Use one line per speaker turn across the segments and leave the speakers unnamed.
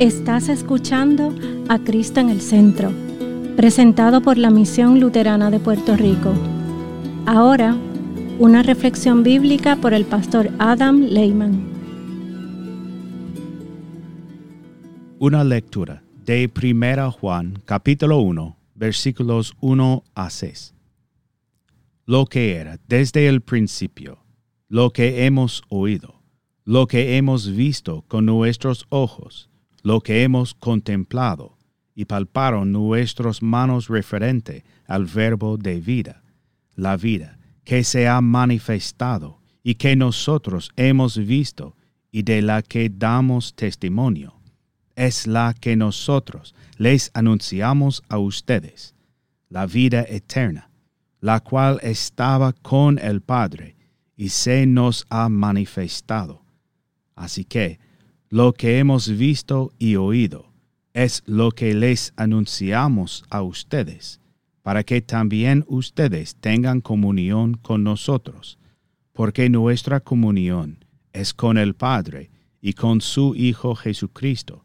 Estás escuchando a Cristo en el Centro, presentado por la Misión Luterana de Puerto Rico. Ahora, una reflexión bíblica por el pastor Adam Lehman.
Una lectura de 1 Juan capítulo 1 versículos 1 a 6. Lo que era desde el principio, lo que hemos oído, lo que hemos visto con nuestros ojos, lo que hemos contemplado y palparon nuestras manos referente al verbo de vida, la vida que se ha manifestado y que nosotros hemos visto y de la que damos testimonio, es la que nosotros les anunciamos a ustedes, la vida eterna, la cual estaba con el Padre y se nos ha manifestado. Así que, lo que hemos visto y oído es lo que les anunciamos a ustedes, para que también ustedes tengan comunión con nosotros, porque nuestra comunión es con el Padre y con su Hijo Jesucristo.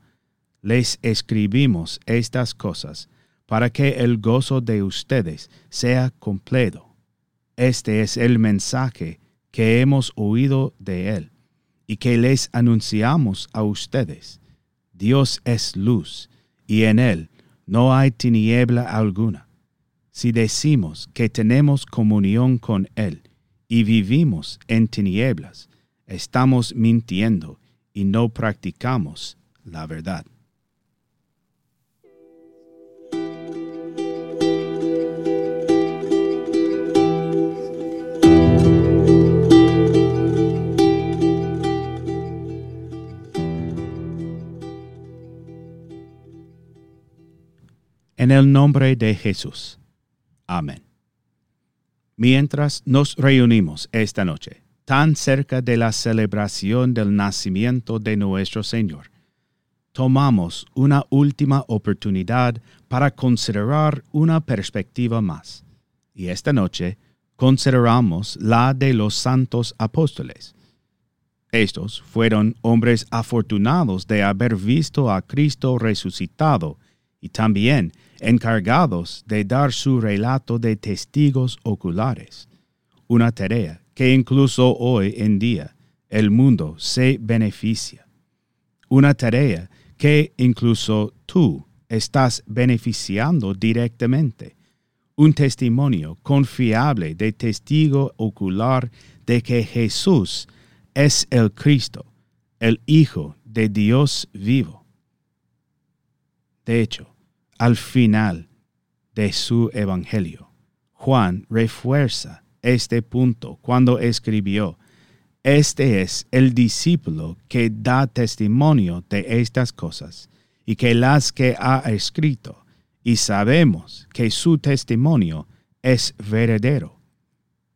Les escribimos estas cosas para que el gozo de ustedes sea completo. Este es el mensaje que hemos oído de Él y que les anunciamos a ustedes. Dios es luz, y en Él no hay tiniebla alguna. Si decimos que tenemos comunión con Él y vivimos en tinieblas, estamos mintiendo y no practicamos la verdad. En el nombre de Jesús. Amén. Mientras nos reunimos esta noche, tan cerca de la celebración del nacimiento de nuestro Señor, tomamos una última oportunidad para considerar una perspectiva más. Y esta noche consideramos la de los santos apóstoles. Estos fueron hombres afortunados de haber visto a Cristo resucitado y también encargados de dar su relato de testigos oculares, una tarea que incluso hoy en día el mundo se beneficia, una tarea que incluso tú estás beneficiando directamente, un testimonio confiable de testigo ocular de que Jesús es el Cristo, el Hijo de Dios vivo. De hecho, al final de su Evangelio. Juan refuerza este punto cuando escribió, Este es el discípulo que da testimonio de estas cosas y que las que ha escrito, y sabemos que su testimonio es verdadero.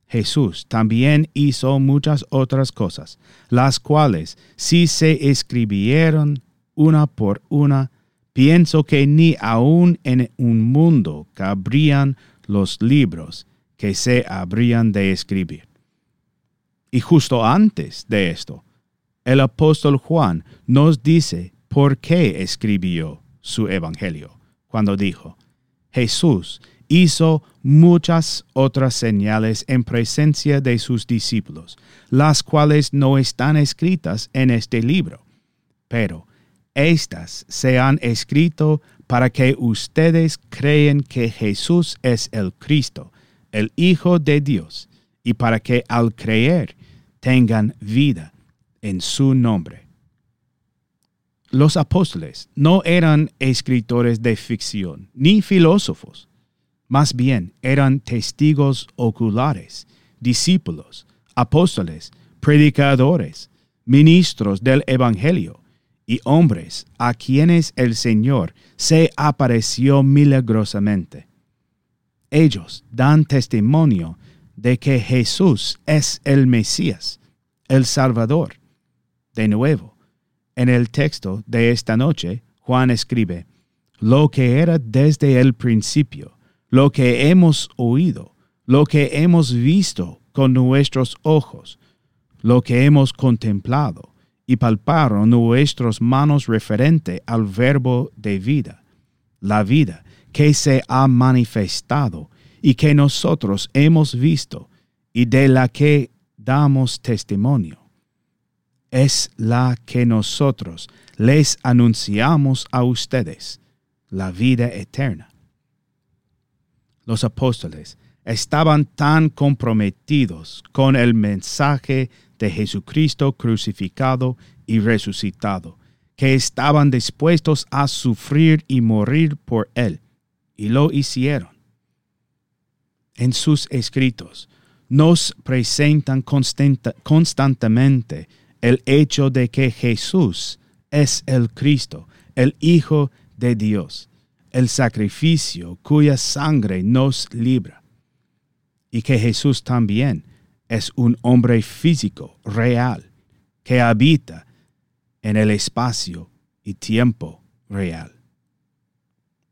Jesús también hizo muchas otras cosas, las cuales si se escribieron una por una, pienso que ni aun en un mundo cabrían los libros que se habrían de escribir. Y justo antes de esto, el apóstol Juan nos dice por qué escribió su evangelio, cuando dijo, Jesús hizo muchas otras señales en presencia de sus discípulos, las cuales no están escritas en este libro, pero estas se han escrito para que ustedes creen que Jesús es el Cristo, el Hijo de Dios, y para que al creer tengan vida en su nombre. Los apóstoles no eran escritores de ficción ni filósofos, más bien eran testigos oculares, discípulos, apóstoles, predicadores, ministros del Evangelio y hombres a quienes el Señor se apareció milagrosamente. Ellos dan testimonio de que Jesús es el Mesías, el Salvador. De nuevo, en el texto de esta noche, Juan escribe, lo que era desde el principio, lo que hemos oído, lo que hemos visto con nuestros ojos, lo que hemos contemplado y palparon nuestras manos referente al verbo de vida, la vida que se ha manifestado y que nosotros hemos visto y de la que damos testimonio. Es la que nosotros les anunciamos a ustedes, la vida eterna. Los apóstoles estaban tan comprometidos con el mensaje de Jesucristo crucificado y resucitado, que estaban dispuestos a sufrir y morir por Él, y lo hicieron. En sus escritos nos presentan constantemente el hecho de que Jesús es el Cristo, el Hijo de Dios, el sacrificio cuya sangre nos libra, y que Jesús también es un hombre físico, real, que habita en el espacio y tiempo real.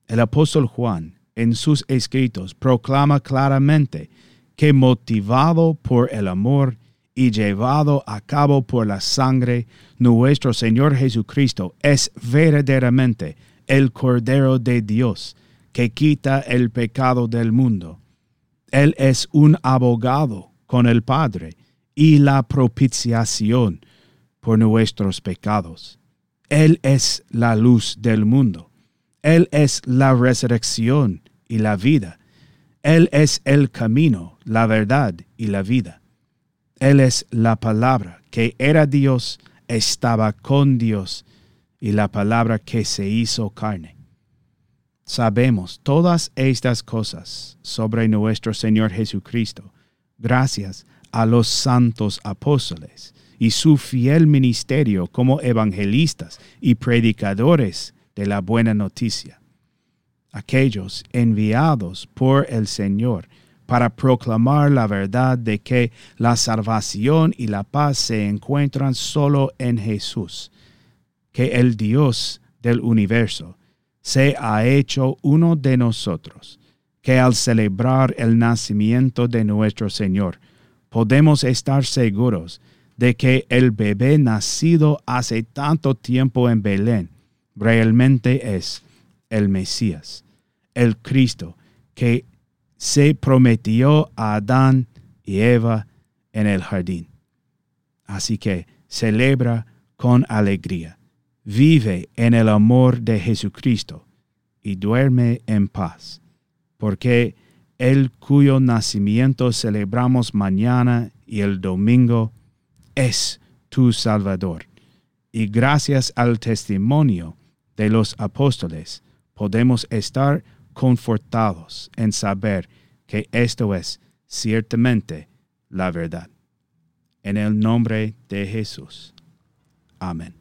El apóstol Juan en sus escritos proclama claramente que motivado por el amor y llevado a cabo por la sangre, nuestro Señor Jesucristo es verdaderamente el Cordero de Dios que quita el pecado del mundo. Él es un abogado con el Padre y la propiciación por nuestros pecados. Él es la luz del mundo. Él es la resurrección y la vida. Él es el camino, la verdad y la vida. Él es la palabra que era Dios, estaba con Dios y la palabra que se hizo carne. Sabemos todas estas cosas sobre nuestro Señor Jesucristo, gracias a los santos apóstoles y su fiel ministerio como evangelistas y predicadores de la buena noticia. Aquellos enviados por el Señor para proclamar la verdad de que la salvación y la paz se encuentran solo en Jesús, que el Dios del universo se ha hecho uno de nosotros, que al celebrar el nacimiento de nuestro Señor, podemos estar seguros de que el bebé nacido hace tanto tiempo en Belén realmente es el Mesías, el Cristo que se prometió a Adán y Eva en el jardín. Así que celebra con alegría, vive en el amor de Jesucristo y duerme en paz, porque el cuyo nacimiento celebramos mañana y el domingo es tu Salvador. Y gracias al testimonio de los apóstoles podemos estar confortados en saber que esto es ciertamente la verdad. En el nombre de Jesús. Amén.